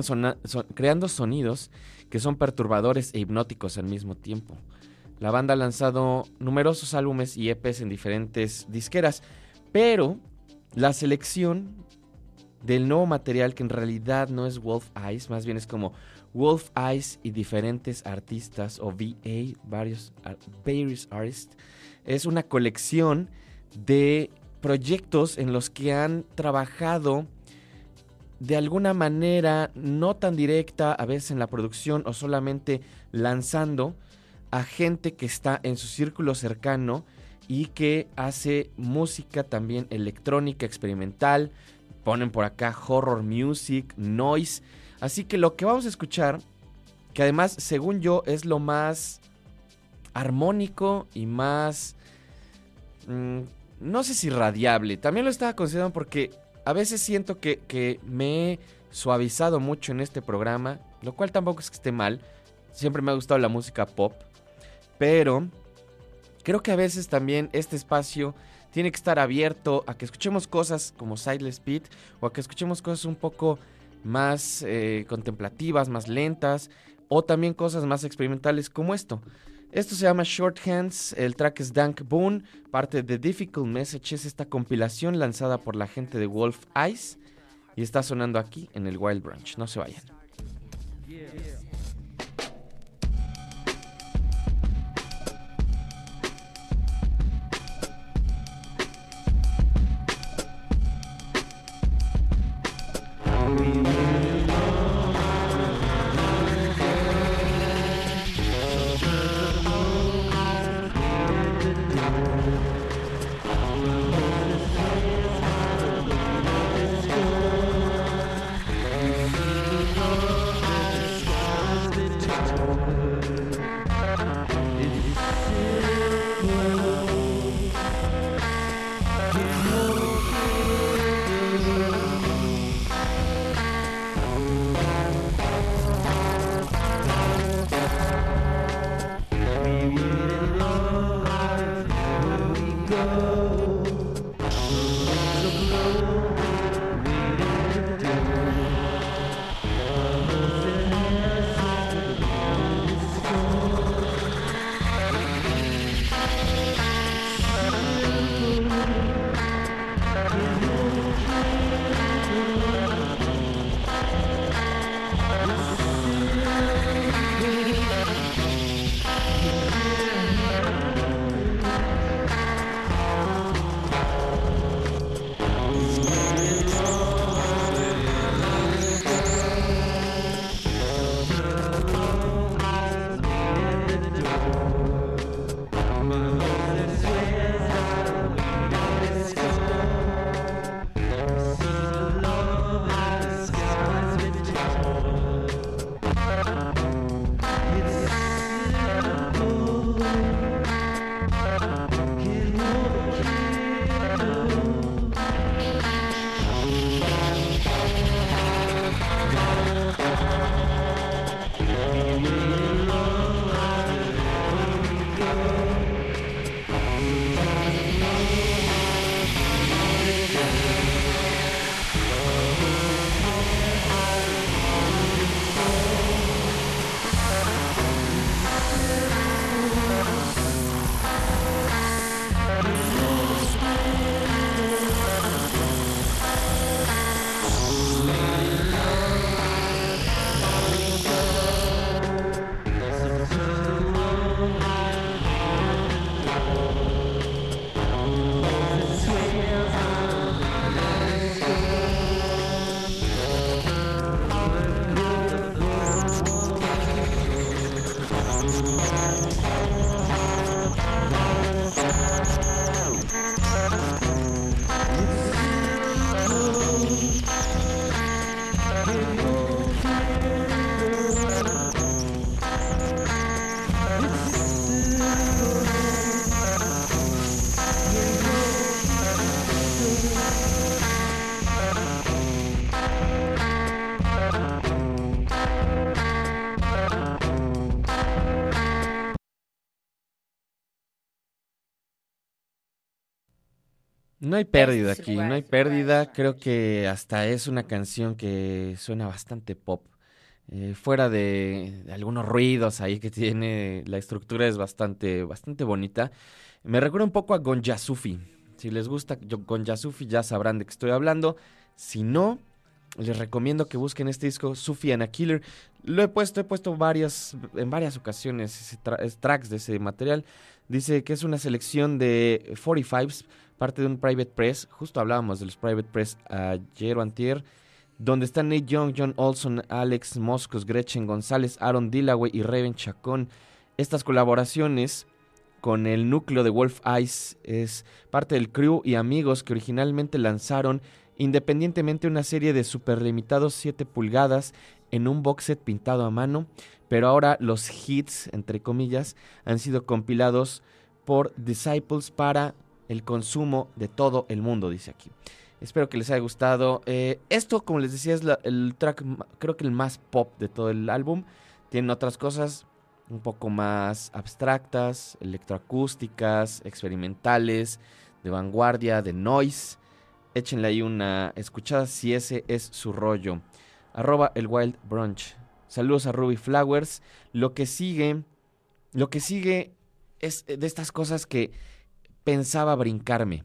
son- creando sonidos que son perturbadores e hipnóticos al mismo tiempo. La banda ha lanzado numerosos álbumes y EPs en diferentes disqueras, pero la selección del nuevo material, que en realidad no es Wolf Eyes, más bien es como Wolf Eyes y diferentes artistas, o VA, varios, ar- various artists, es una colección de proyectos en los que han trabajado de alguna manera no tan directa, a veces en la producción o solamente lanzando a gente que está en su círculo cercano y que hace música también electrónica, experimental, ponen por acá horror music, noise, así que lo que vamos a escuchar, que además según yo es lo más armónico y más mm, no sé si radiable. También lo estaba considerando porque a veces siento que, que me he suavizado mucho en este programa, lo cual tampoco es que esté mal. Siempre me ha gustado la música pop, pero creo que a veces también este espacio tiene que estar abierto a que escuchemos cosas como Sideless Beat o a que escuchemos cosas un poco más eh, contemplativas, más lentas o también cosas más experimentales como esto. Esto se llama Shorthands, el track es Dank Boone, parte de Difficult Messages, esta compilación lanzada por la gente de Wolf Eyes y está sonando aquí en el Wild Branch. No se vayan. No hay pérdida aquí, no hay pérdida. Creo que hasta es una canción que suena bastante pop. Eh, fuera de, de algunos ruidos ahí que tiene, la estructura es bastante, bastante bonita. Me recuerda un poco a Gonja Sufi. Si les gusta Gonja Sufi ya sabrán de qué estoy hablando. Si no, les recomiendo que busquen este disco Sufi and a Killer. Lo he puesto, he puesto varias, en varias ocasiones tra- tracks de ese material. Dice que es una selección de 45s, parte de un private press. Justo hablábamos de los private press ayer o antier. Donde están Nate Young, John Olson, Alex Moscos, Gretchen González, Aaron Dillaway y Raven Chacón. Estas colaboraciones con el núcleo de Wolf Eyes es parte del crew y amigos que originalmente lanzaron independientemente una serie de super limitados 7 pulgadas en un box set pintado a mano, pero ahora los hits, entre comillas, han sido compilados por Disciples para el consumo de todo el mundo, dice aquí. Espero que les haya gustado. Eh, esto, como les decía, es el track, creo que el más pop de todo el álbum. Tienen otras cosas un poco más abstractas, electroacústicas, experimentales, de vanguardia, de noise. Échenle ahí una escuchada si ese es su rollo. Arroba el Wild Brunch. Saludos a Ruby Flowers. Lo que sigue, lo que sigue es de estas cosas que pensaba brincarme.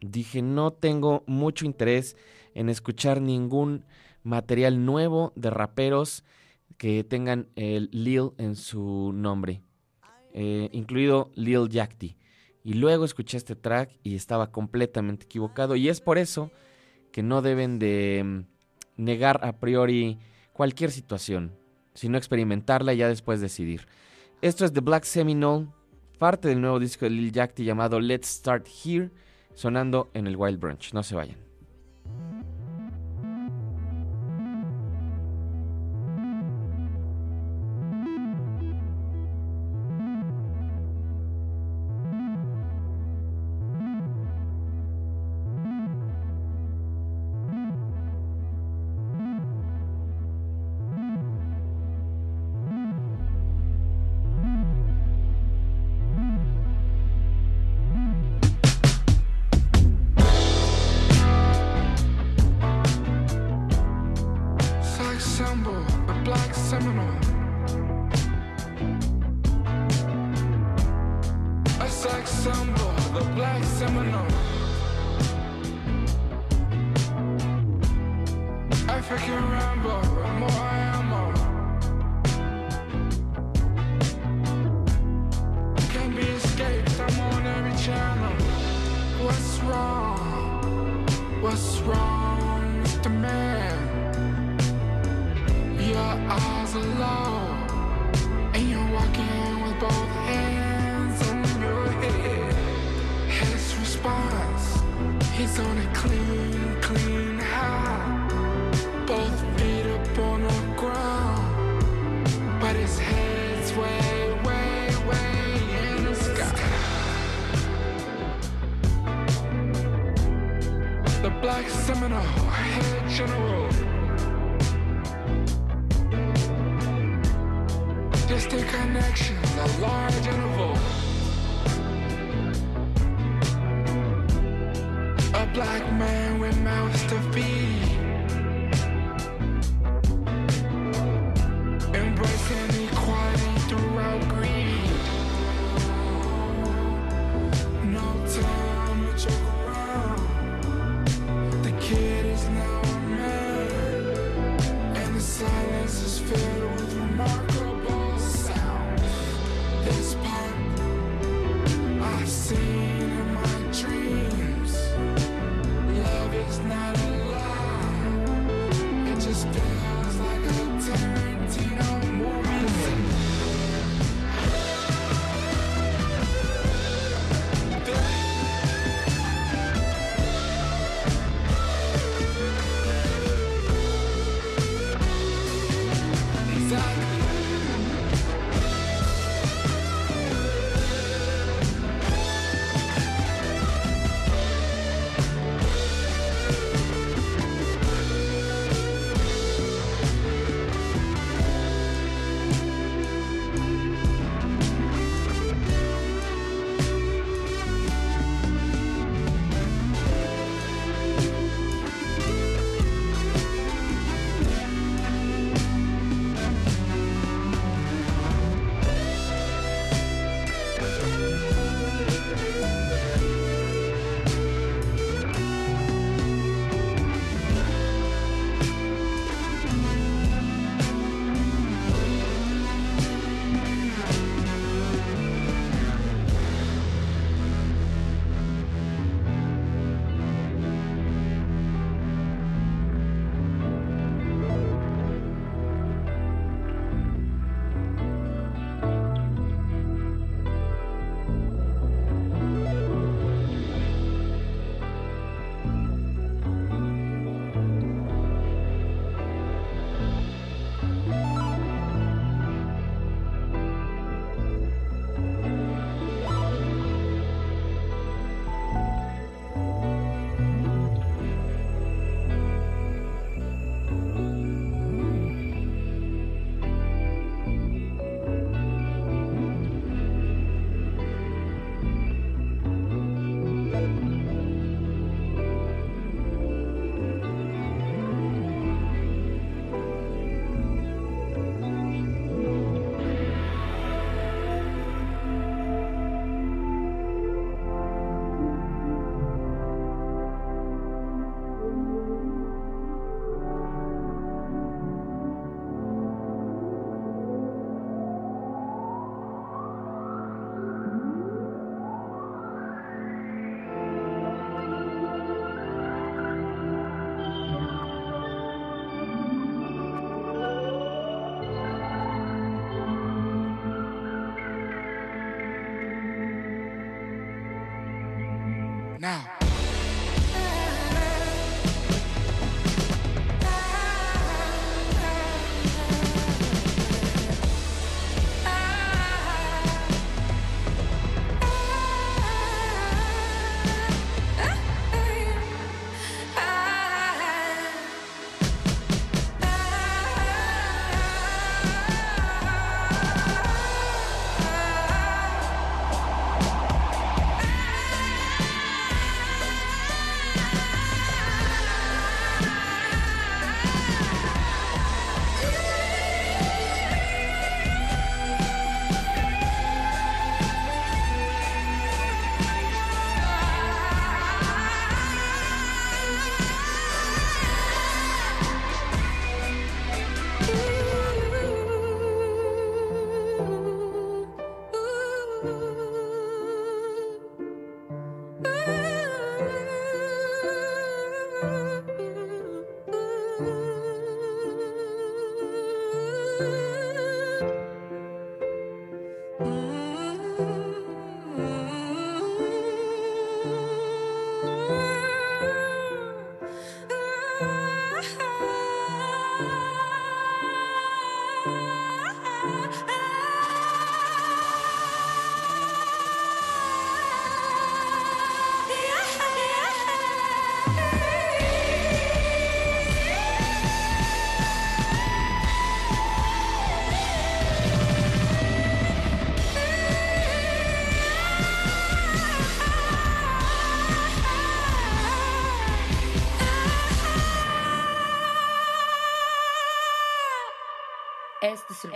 Dije, no tengo mucho interés en escuchar ningún material nuevo de raperos que tengan el Lil en su nombre, eh, incluido Lil Yachty. Y luego escuché este track y estaba completamente equivocado. Y es por eso que no deben de mm, negar a priori cualquier situación, sino experimentarla y ya después decidir. Esto es The Black Seminole, parte del nuevo disco de Lil Yachty llamado Let's Start Here, sonando en el Wild Brunch. No se vayan.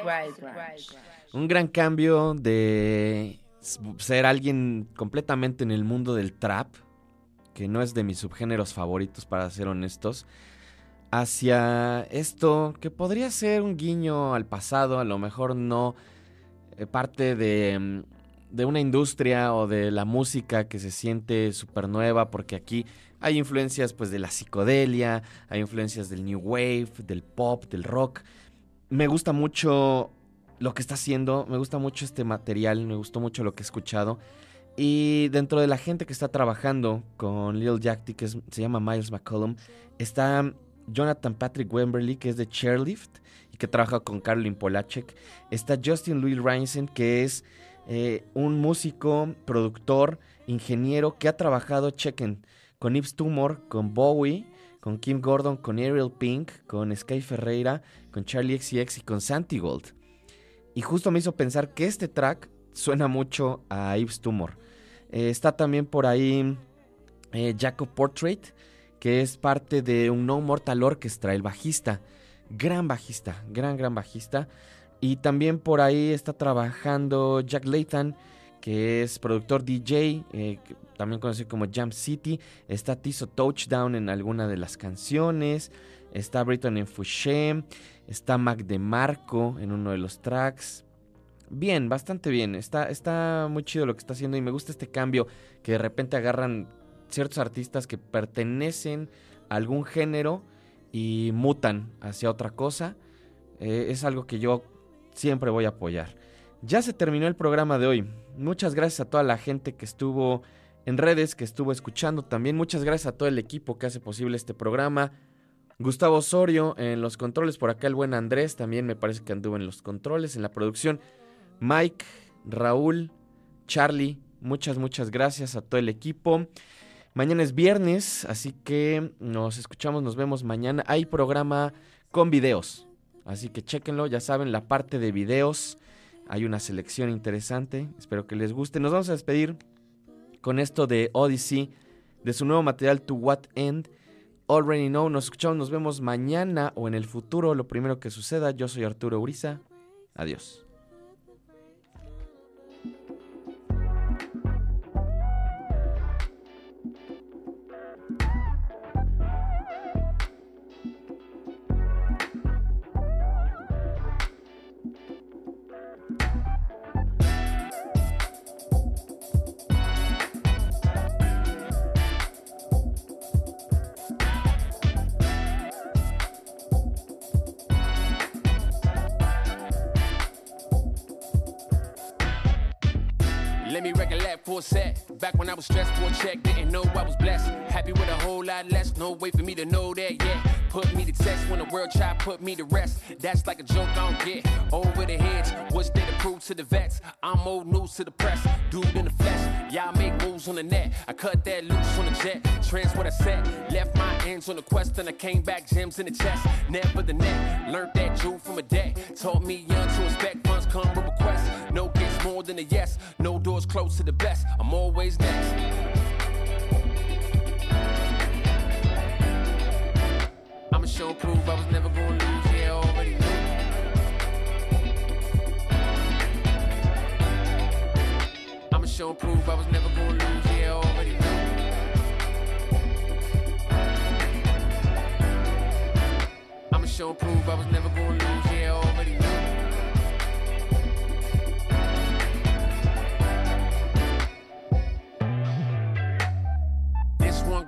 Wild. Un gran cambio de ser alguien completamente en el mundo del trap, que no es de mis subgéneros favoritos para ser honestos, hacia esto que podría ser un guiño al pasado, a lo mejor no eh, parte de, mm, de una industria o de la música que se siente súper nueva, porque aquí hay influencias pues de la psicodelia, hay influencias del new wave, del pop, del rock. Me gusta mucho lo que está haciendo, me gusta mucho este material, me gustó mucho lo que he escuchado. Y dentro de la gente que está trabajando con Lil Yachty, que se llama Miles McCollum, está Jonathan Patrick Wemberly, que es de Chairlift y que trabaja con Caroline Polachek. Está Justin Louis Reinsen, que es eh, un músico, productor, ingeniero que ha trabajado, chequen, con Yves Tumor, con Bowie, con Kim Gordon, con Ariel Pink, con Sky Ferreira, con Charlie XCX y con Santi Gold. Y justo me hizo pensar que este track suena mucho a Yves Tumor. Eh, está también por ahí eh, Jacob Portrait, que es parte de un No Mortal Orchestra, el bajista. Gran bajista, gran, gran bajista. Y también por ahí está trabajando Jack Layton, que es productor DJ, eh, también conocido como Jam City. Está Tizo Touchdown en alguna de las canciones. Está Britton en Fouché. Está Mac DeMarco en uno de los tracks. Bien, bastante bien. Está, está muy chido lo que está haciendo y me gusta este cambio que de repente agarran ciertos artistas que pertenecen a algún género y mutan hacia otra cosa. Eh, es algo que yo siempre voy a apoyar. Ya se terminó el programa de hoy. Muchas gracias a toda la gente que estuvo en redes, que estuvo escuchando también. Muchas gracias a todo el equipo que hace posible este programa. Gustavo Osorio en los controles, por acá el buen Andrés también me parece que anduvo en los controles, en la producción. Mike, Raúl, Charlie, muchas, muchas gracias a todo el equipo. Mañana es viernes, así que nos escuchamos, nos vemos mañana. Hay programa con videos, así que chequenlo, ya saben, la parte de videos. Hay una selección interesante, espero que les guste. Nos vamos a despedir con esto de Odyssey, de su nuevo material To What End. Already Know, nos escuchamos, nos vemos mañana o en el futuro, lo primero que suceda. Yo soy Arturo Uriza, adiós. Let me recollect Back when I was stressed for a check, didn't know I was blessed. Happy with a whole lot less, no way for me to know that yet. Put me to test when the world tried put me to rest. That's like a joke I don't get. Over the heads, what's there to prove to the vets? I'm old news to the press, dude in the flesh. Y'all make moves on the net. I cut that loose on the jet. Trans what I said. Left my ends on the quest and I came back gems in the chest. Never the net. Learned that jewel from a deck. Taught me young to expect funds come with requests. No gets more than a yes. No doors close to the best. I'm always next. I'ma show prove I was never gonna lose. Yeah, I already knew. I'ma show prove I was never gonna lose. Yeah, I already knew. I'ma show prove I was never gonna lose. Yeah,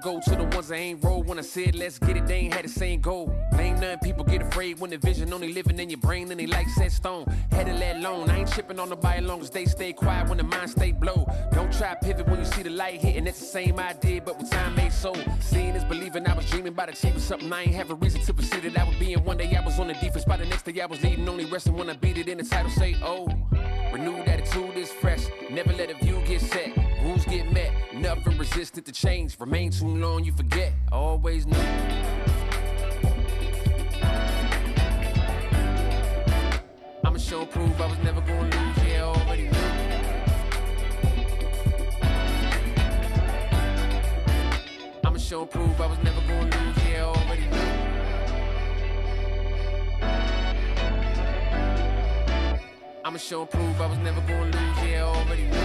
go to the ones that ain't roll. When I said let's get it, they ain't had the same goal. Ain't nothing people get afraid when the vision only living in your brain and they like set stone. Had to let alone. I ain't tripping on nobody long as they stay quiet when the mind stay blow. Don't try pivot when you see the light hitting. It's the same idea, but with time made so. Seeing is believing. I was dreaming about achieving something I ain't have a reason to perceive that I would be in. One day I was on the defense, by the next day I was leading. Only resting when I beat it in the title. Say oh. Renewed attitude is fresh. Never let a view get set. Rules get met. Nothing resistant to change. Remain too long, you forget. I always knew. I'ma show prove I was never gonna lose. Yeah, already knew. I'ma show prove I was never gonna lose. Yeah, already knew. I'ma show and prove I was never gonna lose, yeah, already knew.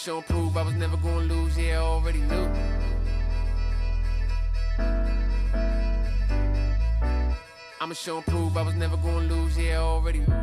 I'ma show and prove I was never gonna lose, yeah, I already knew. I'ma show and prove I was never gonna lose, yeah, I already knew.